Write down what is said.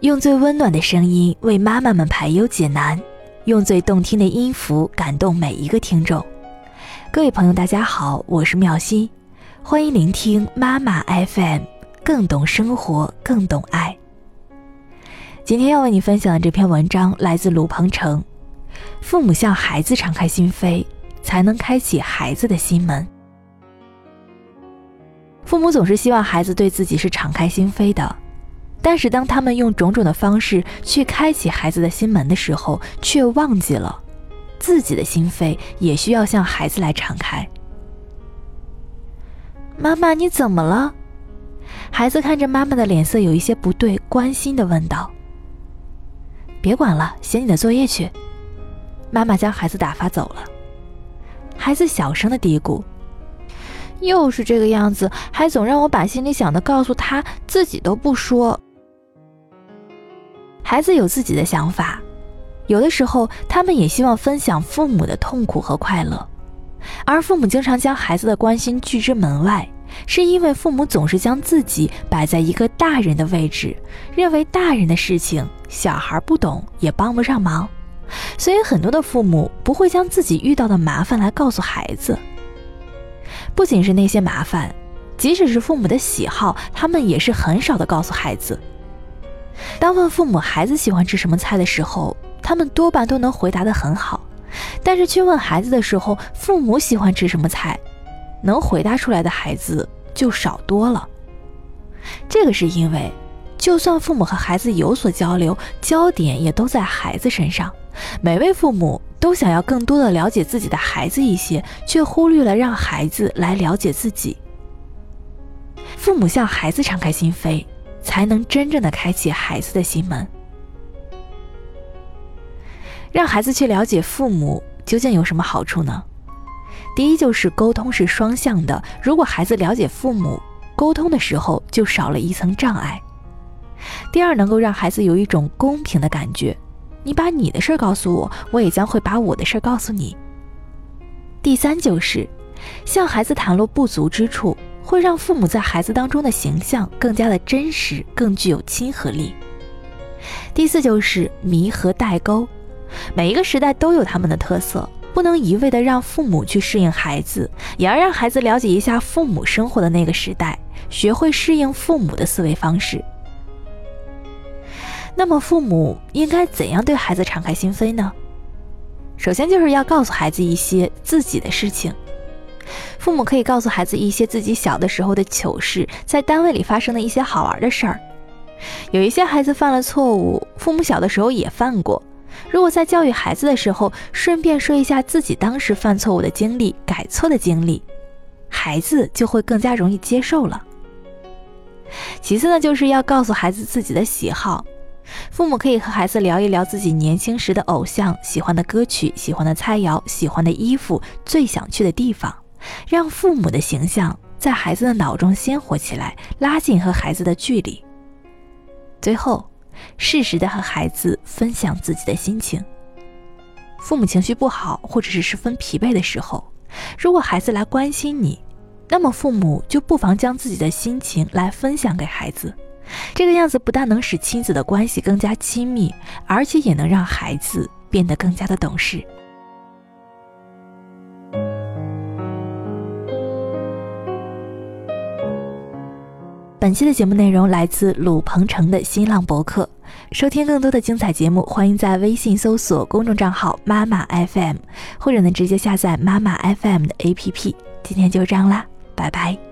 用最温暖的声音为妈妈们排忧解难，用最动听的音符感动每一个听众。各位朋友，大家好，我是妙心，欢迎聆听妈妈 FM，更懂生活，更懂爱。今天要为你分享的这篇文章来自鲁鹏程，父母向孩子敞开心扉，才能开启孩子的心门。父母总是希望孩子对自己是敞开心扉的，但是当他们用种种的方式去开启孩子的心门的时候，却忘记了自己的心扉也需要向孩子来敞开。妈妈，你怎么了？孩子看着妈妈的脸色有一些不对，关心的问道。别管了，写你的作业去。妈妈将孩子打发走了。孩子小声的嘀咕。又是这个样子，还总让我把心里想的告诉他，自己都不说。孩子有自己的想法，有的时候他们也希望分享父母的痛苦和快乐，而父母经常将孩子的关心拒之门外，是因为父母总是将自己摆在一个大人的位置，认为大人的事情小孩不懂也帮不上忙，所以很多的父母不会将自己遇到的麻烦来告诉孩子。不仅是那些麻烦，即使是父母的喜好，他们也是很少的告诉孩子。当问父母孩子喜欢吃什么菜的时候，他们多半都能回答得很好，但是去问孩子的时候，父母喜欢吃什么菜，能回答出来的孩子就少多了。这个是因为，就算父母和孩子有所交流，焦点也都在孩子身上。每位父母都想要更多的了解自己的孩子一些，却忽略了让孩子来了解自己。父母向孩子敞开心扉，才能真正的开启孩子的心门。让孩子去了解父母究竟有什么好处呢？第一就是沟通是双向的，如果孩子了解父母，沟通的时候就少了一层障碍。第二，能够让孩子有一种公平的感觉。你把你的事儿告诉我，我也将会把我的事儿告诉你。第三就是向孩子袒露不足之处，会让父母在孩子当中的形象更加的真实，更具有亲和力。第四就是弥合代沟，每一个时代都有他们的特色，不能一味的让父母去适应孩子，也要让孩子了解一下父母生活的那个时代，学会适应父母的思维方式。那么，父母应该怎样对孩子敞开心扉呢？首先，就是要告诉孩子一些自己的事情。父母可以告诉孩子一些自己小的时候的糗事，在单位里发生的一些好玩的事儿。有一些孩子犯了错误，父母小的时候也犯过。如果在教育孩子的时候，顺便说一下自己当时犯错误的经历、改错的经历，孩子就会更加容易接受了。其次呢，就是要告诉孩子自己的喜好。父母可以和孩子聊一聊自己年轻时的偶像、喜欢的歌曲、喜欢的菜肴、喜欢的衣服、最想去的地方，让父母的形象在孩子的脑中鲜活起来，拉近和孩子的距离。最后，适时的和孩子分享自己的心情。父母情绪不好或者是十分疲惫的时候，如果孩子来关心你，那么父母就不妨将自己的心情来分享给孩子。这个样子不但能使亲子的关系更加亲密，而且也能让孩子变得更加的懂事。本期的节目内容来自鲁鹏程的新浪博客。收听更多的精彩节目，欢迎在微信搜索公众账号“妈妈 FM”，或者呢直接下载“妈妈 FM” 的 APP。今天就这样啦，拜拜。